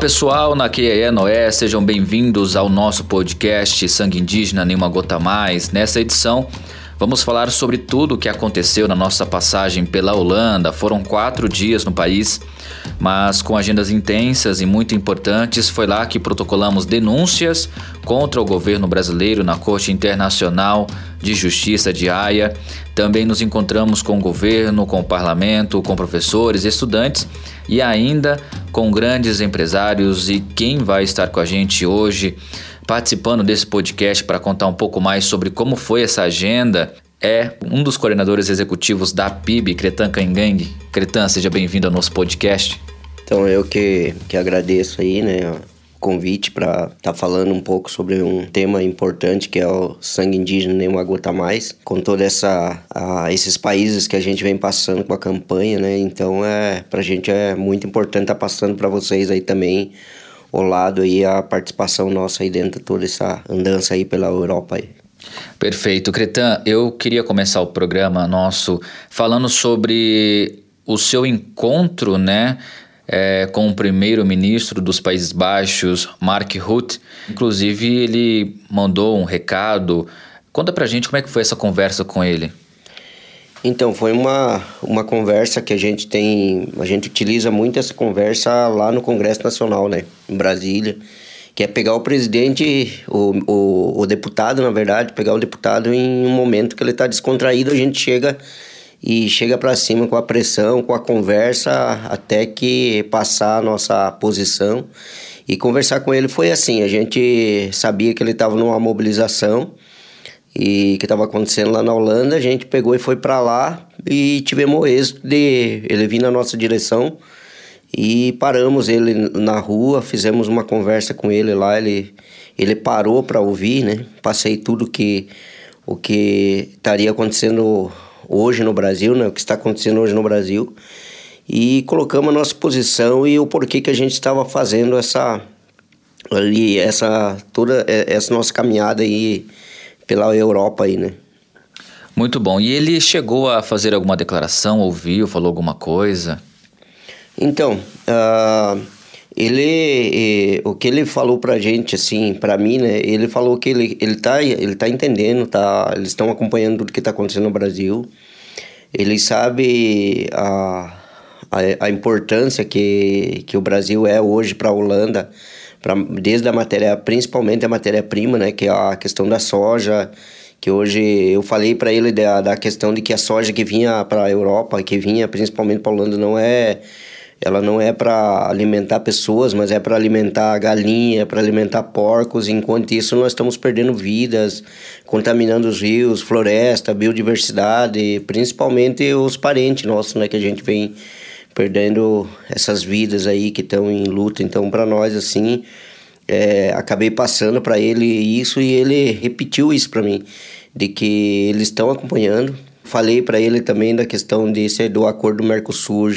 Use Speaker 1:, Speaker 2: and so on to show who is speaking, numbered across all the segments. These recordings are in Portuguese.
Speaker 1: pessoal, na QEE Noé, sejam bem-vindos ao nosso podcast Sangue Indígena Nenhuma Gota Mais. Nessa edição, vamos falar sobre tudo o que aconteceu na nossa passagem pela Holanda. Foram quatro dias no país, mas com agendas intensas e muito importantes. Foi lá que protocolamos denúncias contra o governo brasileiro na Corte Internacional de Justiça de Haia. Também nos encontramos com o governo, com o parlamento, com professores, estudantes e ainda com grandes empresários. E quem vai estar com a gente hoje participando desse podcast para contar um pouco mais sobre como foi essa agenda é um dos coordenadores executivos da PIB, Cretan Cangang. Cretan, seja bem-vindo ao nosso podcast.
Speaker 2: Então eu que, que agradeço aí, né, convite para estar tá falando um pouco sobre um tema importante que é o sangue indígena nem uma gota mais, com toda essa a, esses países que a gente vem passando com a campanha, né? Então é a gente é muito importante estar tá passando para vocês aí também o lado aí a participação nossa aí dentro de toda essa andança aí pela Europa aí.
Speaker 1: Perfeito, Cretan. Eu queria começar o programa nosso falando sobre o seu encontro, né? é, com o primeiro-ministro dos Países Baixos, Mark Rutte. Inclusive, ele mandou um recado. Conta pra gente como é que foi essa conversa com ele.
Speaker 2: Então, foi uma, uma conversa que a gente tem. A gente utiliza muito essa conversa lá no Congresso Nacional, né? Em Brasília. Que é pegar o presidente, o, o, o deputado, na verdade, pegar o deputado em um momento que ele está descontraído, a gente chega e chega para cima com a pressão, com a conversa, até que passar a nossa posição. E conversar com ele foi assim: a gente sabia que ele estava numa mobilização e que estava acontecendo lá na Holanda. A gente pegou e foi para lá e tivemos o êxito de ele vir na nossa direção e paramos ele na rua, fizemos uma conversa com ele lá. Ele, ele parou para ouvir, né? Passei tudo que o que estaria acontecendo hoje no Brasil, né, o que está acontecendo hoje no Brasil, e colocamos a nossa posição e o porquê que a gente estava fazendo essa ali essa toda essa nossa caminhada aí pela Europa aí, né?
Speaker 1: Muito bom. E ele chegou a fazer alguma declaração, ouviu, falou alguma coisa?
Speaker 2: Então, uh, ele, o que ele falou pra gente, assim, pra mim, né? Ele falou que ele, ele, tá, ele tá entendendo, tá? Eles estão acompanhando tudo que tá acontecendo no Brasil. Ele sabe a, a, a importância que, que o Brasil é hoje para a Holanda, pra, desde a matéria, principalmente a matéria-prima, né? Que é a questão da soja, que hoje eu falei para ele da, da questão de que a soja que vinha para a Europa, que vinha principalmente para a Holanda, não é ela não é para alimentar pessoas, mas é para alimentar galinha, para alimentar porcos. Enquanto isso, nós estamos perdendo vidas, contaminando os rios, floresta, biodiversidade, principalmente os parentes nossos, né, que a gente vem perdendo essas vidas aí que estão em luta. Então, para nós, assim, é, acabei passando para ele isso e ele repetiu isso para mim, de que eles estão acompanhando. Falei para ele também da questão de ser do acordo Mercosul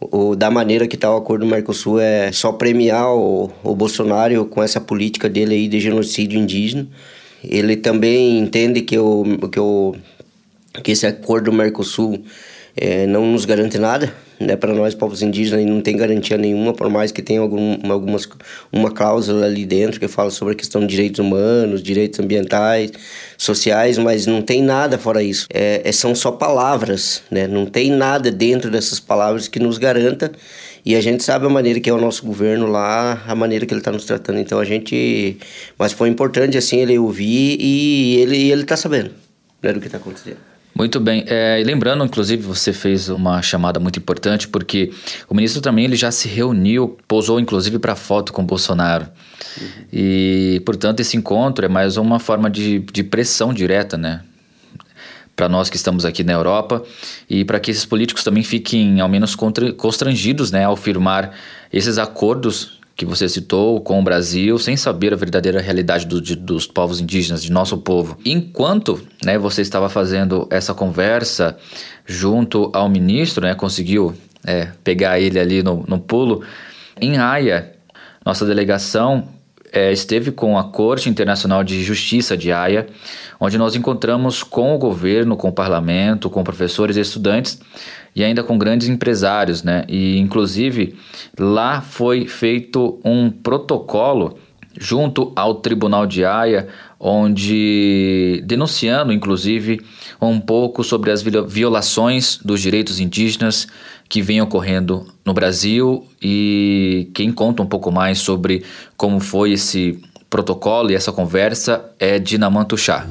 Speaker 2: o, da maneira que está o acordo do Mercosul é só premiar o, o Bolsonaro com essa política dele aí de genocídio indígena. Ele também entende que, o, que, o, que esse acordo do Mercosul é, não nos garante nada, né, para nós povos indígenas não tem garantia nenhuma, por mais que tenha algum, algumas, uma cláusula ali dentro que fala sobre a questão de direitos humanos, direitos ambientais, sociais, mas não tem nada fora isso. É, é, são só palavras, né, não tem nada dentro dessas palavras que nos garanta e a gente sabe a maneira que é o nosso governo lá, a maneira que ele está nos tratando. Então a gente. Mas foi importante assim ele ouvir e ele ele está sabendo né, do que está acontecendo.
Speaker 1: Muito bem. É, lembrando, inclusive, você fez uma chamada muito importante, porque o ministro também ele já se reuniu, posou inclusive para foto com Bolsonaro. Uhum. E, portanto, esse encontro é mais uma forma de, de pressão direta, né? Para nós que estamos aqui na Europa e para que esses políticos também fiquem, ao menos, constrangidos né, ao firmar esses acordos que você citou com o Brasil, sem saber a verdadeira realidade do, de, dos povos indígenas, de nosso povo. Enquanto né, você estava fazendo essa conversa junto ao ministro, né, conseguiu é, pegar ele ali no, no pulo, em Haia, nossa delegação é, esteve com a Corte Internacional de Justiça de Haia, onde nós encontramos com o governo, com o parlamento, com professores e estudantes e ainda com grandes empresários, né? E inclusive lá foi feito um protocolo junto ao Tribunal de Haia, onde denunciando inclusive um pouco sobre as violações dos direitos indígenas que vem ocorrendo no Brasil e quem conta um pouco mais sobre como foi esse protocolo e essa conversa é Dinamanto Chá.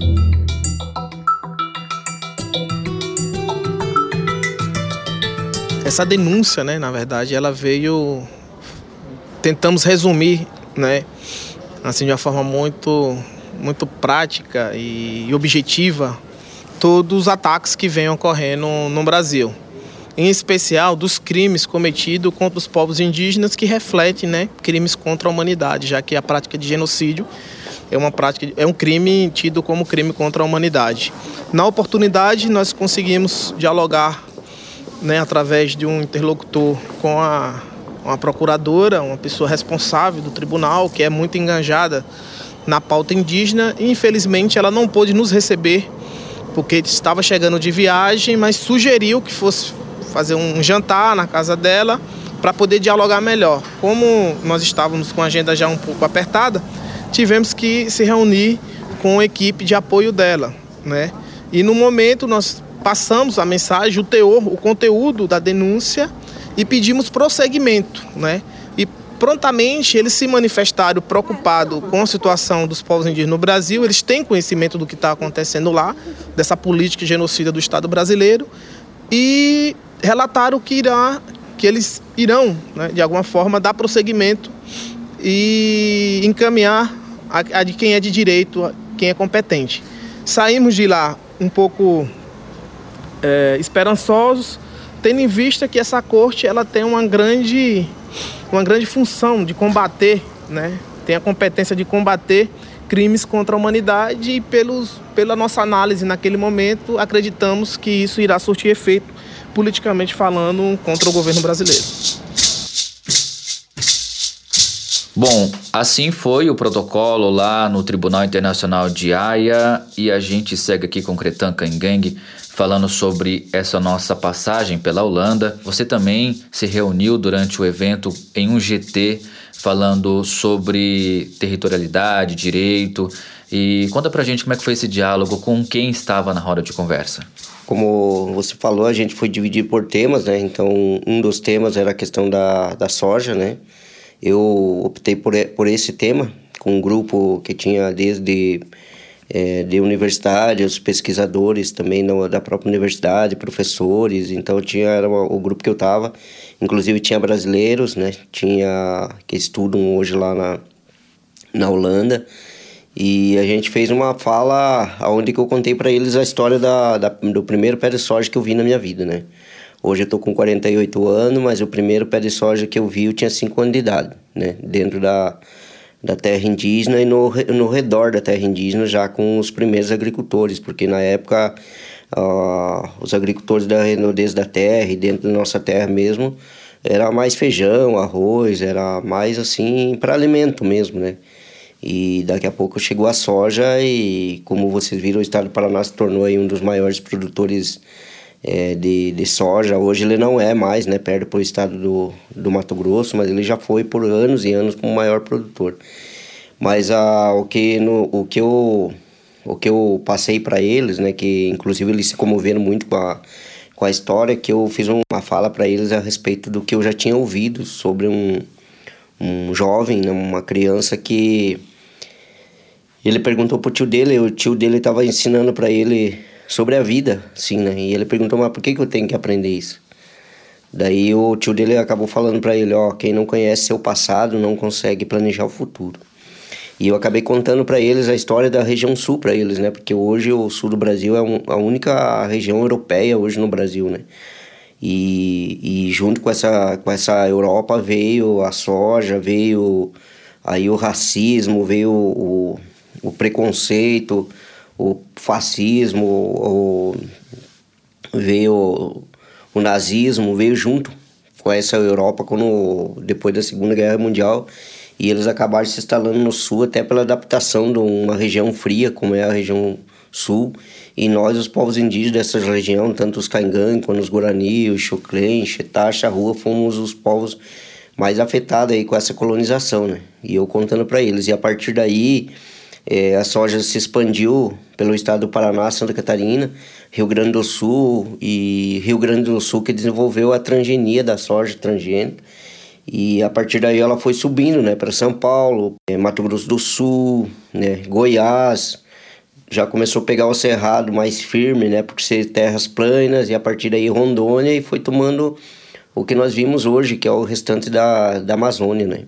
Speaker 3: Essa denúncia, né, na verdade, ela veio tentamos resumir, né, assim de uma forma muito muito prática e objetiva todos os ataques que vêm ocorrendo no Brasil. Em especial dos crimes cometidos contra os povos indígenas que refletem né, crimes contra a humanidade, já que a prática de genocídio é uma prática é um crime tido como crime contra a humanidade. Na oportunidade nós conseguimos dialogar né, através de um interlocutor com a, uma procuradora, uma pessoa responsável do tribunal que é muito enganjada na pauta indígena e infelizmente ela não pôde nos receber porque estava chegando de viagem, mas sugeriu que fosse fazer um jantar na casa dela para poder dialogar melhor. Como nós estávamos com a agenda já um pouco apertada, tivemos que se reunir com a equipe de apoio dela, né? E no momento nós passamos a mensagem, o teor, o conteúdo da denúncia e pedimos prosseguimento, né? Prontamente eles se manifestaram preocupados com a situação dos povos indígenas no Brasil. Eles têm conhecimento do que está acontecendo lá, dessa política genocida do Estado brasileiro, e relataram que, irá, que eles irão, né, de alguma forma, dar prosseguimento e encaminhar a, a de quem é de direito, quem é competente. Saímos de lá um pouco é, esperançosos, tendo em vista que essa corte ela tem uma grande uma grande função de combater, né? tem a competência de combater crimes contra a humanidade e pelos, pela nossa análise naquele momento acreditamos que isso irá surtir efeito politicamente falando contra o governo brasileiro.
Speaker 1: Bom, assim foi o protocolo lá no Tribunal Internacional de Haia e a gente segue aqui com Cretan Kangang falando sobre essa nossa passagem pela Holanda. Você também se reuniu durante o evento em um GT falando sobre territorialidade, direito. E conta pra gente como é que foi esse diálogo, com quem estava na roda de conversa.
Speaker 2: Como você falou, a gente foi dividir por temas, né? Então, um dos temas era a questão da, da soja, né? Eu optei por, por esse tema, com um grupo que tinha desde é, de universitários, pesquisadores também no, da própria universidade, professores. Então tinha era o grupo que eu estava, inclusive tinha brasileiros, né? Tinha que estudam hoje lá na, na Holanda. E a gente fez uma fala onde que eu contei para eles a história da, da, do primeiro pé de soja que eu vi na minha vida, né? Hoje eu tô com 48 anos, mas o primeiro pé de soja que eu vi eu tinha 5 anos de idade, né? Dentro da, da terra indígena e no, no redor da terra indígena já com os primeiros agricultores, porque na época os agricultores da renudez da terra e dentro da nossa terra mesmo era mais feijão, arroz, era mais assim para alimento mesmo, né? E daqui a pouco chegou a soja e como vocês viram o estado do Paraná se tornou aí um dos maiores produtores é, de, de soja. Hoje ele não é mais, né, perto para o estado do, do Mato Grosso, mas ele já foi por anos e anos como maior produtor. Mas a, o, que no, o, que eu, o que eu passei para eles, né, que inclusive eles se comoveram muito com a, com a história, que eu fiz uma fala para eles a respeito do que eu já tinha ouvido sobre um, um jovem, né, uma criança que ele perguntou pro tio dele, o tio dele estava ensinando para ele sobre a vida, sim, né? E ele perguntou, mas por que, que eu tenho que aprender isso? Daí o tio dele acabou falando para ele, ó, quem não conhece seu passado não consegue planejar o futuro. E eu acabei contando para eles a história da região sul para eles, né? Porque hoje o sul do Brasil é a única região europeia hoje no Brasil, né? E, e junto com essa, com essa Europa veio a soja, veio aí o racismo, veio o, o preconceito, o fascismo, o, veio o nazismo, veio junto com essa Europa quando, depois da Segunda Guerra Mundial e eles acabaram se instalando no sul até pela adaptação de uma região fria como é a região sul e nós os povos indígenas dessa região tanto os Caingan quanto os Guarani, os Xoclen, Xetá, Charrua fomos os povos mais afetados aí com essa colonização né? E eu contando para eles. E a partir daí é, a soja se expandiu pelo estado do Paraná, Santa Catarina, Rio Grande do Sul e Rio Grande do Sul que desenvolveu a transgenia da soja transgênica e a partir daí ela foi subindo, né, para São Paulo, eh, Mato Grosso do Sul, né, Goiás. Já começou a pegar o cerrado mais firme, né, por ser terras planas e a partir daí Rondônia e foi tomando o que nós vimos hoje, que é o restante da, da Amazônia, né.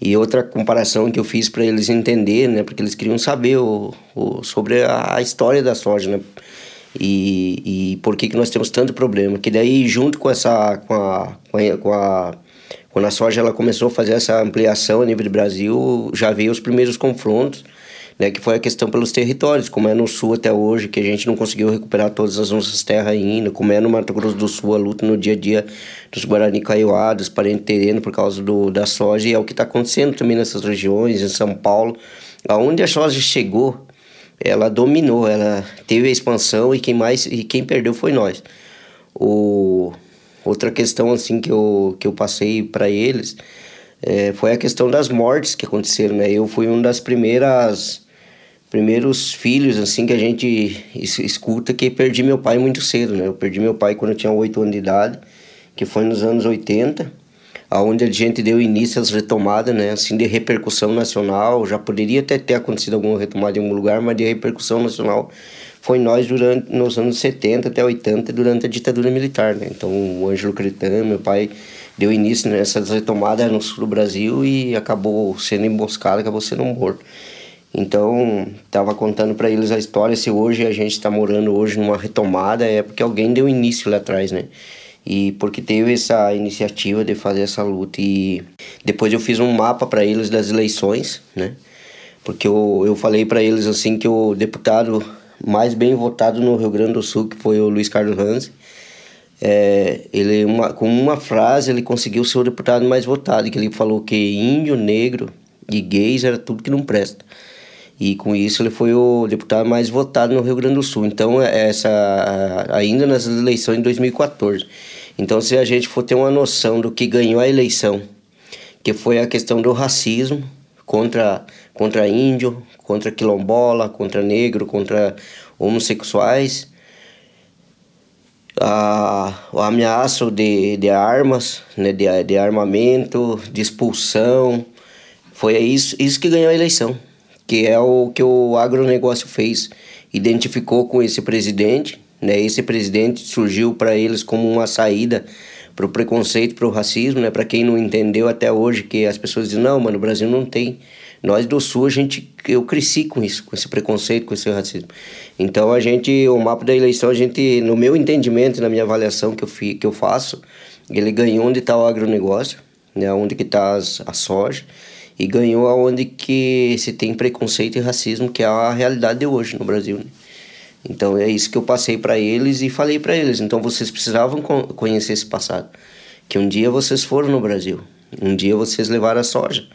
Speaker 2: E outra comparação que eu fiz para eles entenderem, né, porque eles queriam saber o, o, sobre a, a história da soja, né, e, e por que, que nós temos tanto problema. Que daí, junto com essa, com a, com a, com a quando a soja ela começou a fazer essa ampliação a nível do Brasil, já veio os primeiros confrontos, né, que foi a questão pelos territórios, como é no sul até hoje, que a gente não conseguiu recuperar todas as nossas terras ainda, como é no Mato Grosso do Sul, a luta no dia a dia dos Guarani Kaiowá, dos parentes terreno por causa do, da soja, e é o que está acontecendo também nessas regiões, em São Paulo, aonde a soja chegou, ela dominou, ela teve a expansão e quem mais e quem perdeu foi nós. O Outra questão assim que eu, que eu passei para eles é, foi a questão das mortes que aconteceram, né? Eu fui um das primeiras primeiros filhos assim que a gente escuta que perdi meu pai muito cedo, né? Eu perdi meu pai quando eu tinha 8 anos de idade, que foi nos anos 80, aonde a gente deu início às retomadas, né? Assim de repercussão nacional, já poderia até ter acontecido alguma retomada em algum lugar, mas de repercussão nacional foi nós durante nos anos 70 até 80 durante a ditadura militar, né? Então o Ângelo Cretan, meu pai, deu início nessas retomadas no sul do Brasil e acabou sendo emboscado, acabou sendo morto. Então, estava contando para eles a história se hoje a gente está morando hoje numa retomada é porque alguém deu início lá atrás, né? E porque teve essa iniciativa de fazer essa luta e depois eu fiz um mapa para eles das eleições, né? Porque eu, eu falei para eles assim que o deputado mais bem votado no Rio Grande do Sul, que foi o Luiz Carlos Hans. É, ele uma, com uma frase ele conseguiu ser o deputado mais votado, que ele falou que índio, negro e gays era tudo que não presta. E com isso ele foi o deputado mais votado no Rio Grande do Sul. Então, é essa ainda nas eleições de 2014. Então, se a gente for ter uma noção do que ganhou a eleição, que foi a questão do racismo contra contra índio, contra quilombola, contra negro, contra homossexuais, a, o ameaço de, de armas, né, de, de armamento, de expulsão. Foi isso, isso que ganhou a eleição, que é o que o agronegócio fez. Identificou com esse presidente, né, esse presidente surgiu para eles como uma saída para o preconceito, para o racismo, né? Para quem não entendeu até hoje que as pessoas dizem não, mano, o Brasil não tem nós do Sul, a gente, eu cresci com isso, com esse preconceito, com esse racismo. Então a gente, o mapa da eleição, a gente, no meu entendimento, na minha avaliação que eu, fi, que eu faço, ele ganhou onde está o agronegócio, né, onde que está a soja, e ganhou aonde que se tem preconceito e racismo, que é a realidade de hoje no Brasil. Né? Então é isso que eu passei para eles e falei para eles. Então vocês precisavam conhecer esse passado, que um dia vocês foram no Brasil, um dia vocês levaram a soja.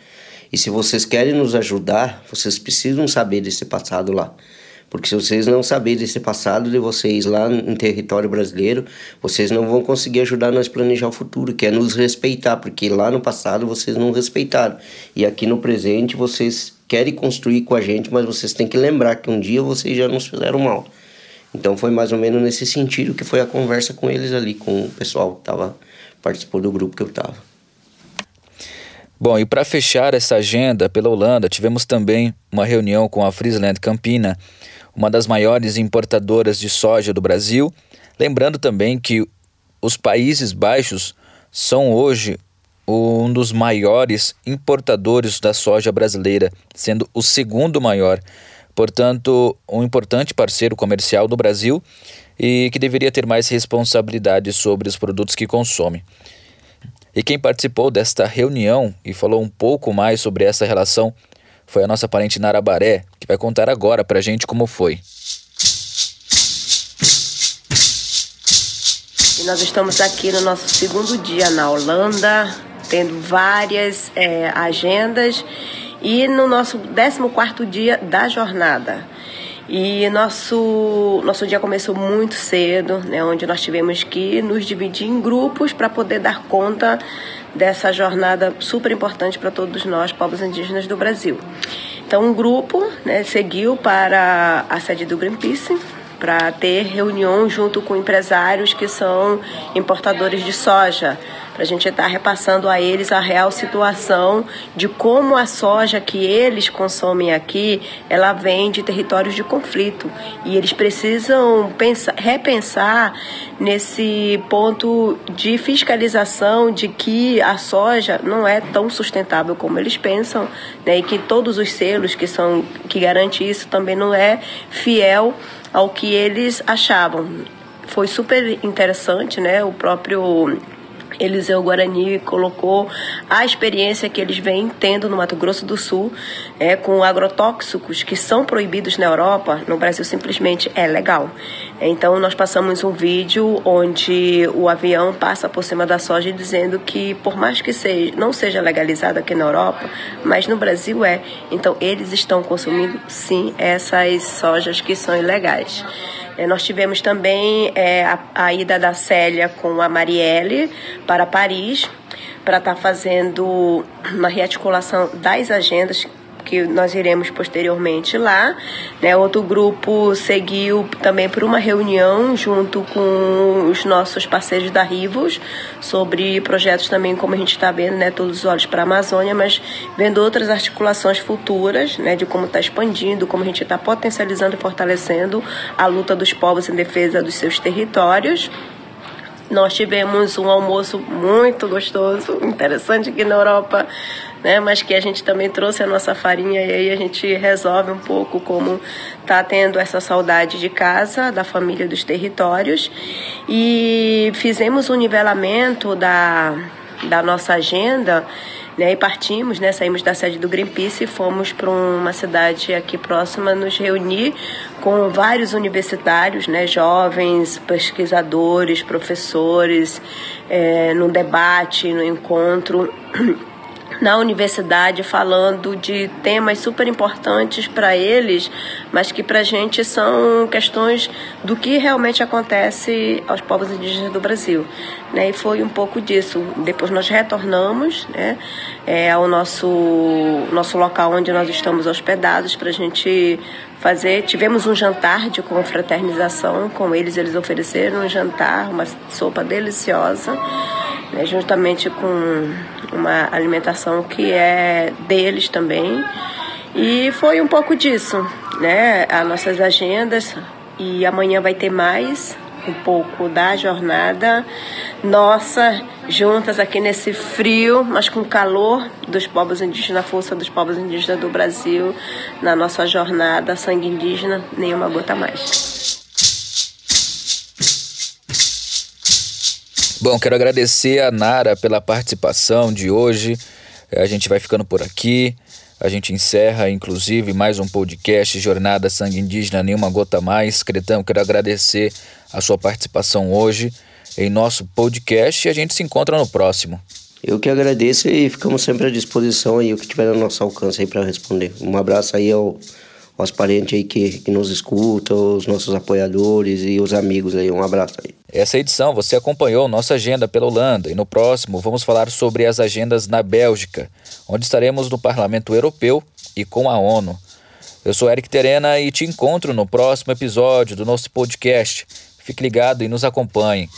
Speaker 2: E se vocês querem nos ajudar, vocês precisam saber desse passado lá. Porque se vocês não saberem desse passado de vocês lá em território brasileiro, vocês não vão conseguir ajudar nós a planejar o futuro, que é nos respeitar, porque lá no passado vocês não respeitaram. E aqui no presente vocês querem construir com a gente, mas vocês têm que lembrar que um dia vocês já nos fizeram mal. Então foi mais ou menos nesse sentido que foi a conversa com eles ali, com o pessoal que estava participou do grupo que eu estava.
Speaker 1: Bom, e para fechar essa agenda pela Holanda, tivemos também uma reunião com a Friesland Campina, uma das maiores importadoras de soja do Brasil. Lembrando também que os Países Baixos são hoje um dos maiores importadores da soja brasileira, sendo o segundo maior. Portanto, um importante parceiro comercial do Brasil e que deveria ter mais responsabilidade sobre os produtos que consome. E quem participou desta reunião e falou um pouco mais sobre essa relação foi a nossa parente Nara Baré, que vai contar agora pra gente como foi.
Speaker 4: E nós estamos aqui no nosso segundo dia na Holanda, tendo várias é, agendas e no nosso 14 dia da jornada. E nosso, nosso dia começou muito cedo, né, onde nós tivemos que nos dividir em grupos para poder dar conta dessa jornada super importante para todos nós, povos indígenas do Brasil. Então, um grupo né, seguiu para a sede do Greenpeace, para ter reunião junto com empresários que são importadores de soja, para a gente estar tá repassando a eles a real situação de como a soja que eles consomem aqui, ela vem de territórios de conflito e eles precisam pensar, repensar nesse ponto de fiscalização de que a soja não é tão sustentável como eles pensam, né, e que todos os selos que são que garante isso também não é fiel ao que eles achavam. Foi super interessante, né? O próprio Eliseu Guarani colocou a experiência que eles vêm tendo no Mato Grosso do Sul é, com agrotóxicos que são proibidos na Europa, no Brasil simplesmente é legal. Então nós passamos um vídeo onde o avião passa por cima da soja dizendo que por mais que seja, não seja legalizado aqui na Europa, mas no Brasil é. Então eles estão consumindo sim essas sojas que são ilegais. É, nós tivemos também é, a, a, ida da Célia com a Marielle para Paris para estar tá fazendo uma rearticulação das agendas que nós iremos posteriormente lá. Né? Outro grupo seguiu também por uma reunião junto com os nossos parceiros da Rivos sobre projetos também, como a gente está vendo, né? todos os olhos para a Amazônia, mas vendo outras articulações futuras, né? de como está expandindo, como a gente está potencializando e fortalecendo a luta dos povos em defesa dos seus territórios. Nós tivemos um almoço muito gostoso, interessante aqui na Europa, né? Mas que a gente também trouxe a nossa farinha e aí a gente resolve um pouco como tá tendo essa saudade de casa, da família, dos territórios. E fizemos um nivelamento da, da nossa agenda né, e partimos, né, saímos da sede do Greenpeace e fomos para uma cidade aqui próxima nos reunir com vários universitários, né, jovens, pesquisadores, professores, é, no debate, no encontro na universidade falando de temas super importantes para eles, mas que para a gente são questões do que realmente acontece aos povos indígenas do Brasil. Né? E foi um pouco disso. Depois nós retornamos né, é, ao nosso, nosso local onde nós estamos hospedados para a gente fazer. Tivemos um jantar de confraternização com eles, eles ofereceram um jantar, uma sopa deliciosa, né, juntamente com uma alimentação que é deles também. E foi um pouco disso, né? As nossas agendas e amanhã vai ter mais um pouco da jornada nossa juntas aqui nesse frio, mas com calor dos povos indígenas, a força dos povos indígenas do Brasil na nossa jornada sangue indígena, nenhuma gota mais.
Speaker 1: Bom, quero agradecer a Nara pela participação de hoje. A gente vai ficando por aqui. A gente encerra, inclusive, mais um podcast Jornada Sangue Indígena Nenhuma Gota Mais. Cretão, quero agradecer a sua participação hoje em nosso podcast e a gente se encontra no próximo.
Speaker 2: Eu que agradeço e ficamos sempre à disposição aí, o que tiver no nosso alcance aí para responder. Um abraço aí ao aos parentes aí que, que nos escutam, os nossos apoiadores e os amigos aí. Um abraço aí.
Speaker 1: Essa edição você acompanhou nossa agenda pela Holanda e no próximo vamos falar sobre as agendas na Bélgica, onde estaremos no Parlamento Europeu e com a ONU. Eu sou Eric Terena e te encontro no próximo episódio do nosso podcast. Fique ligado e nos acompanhe.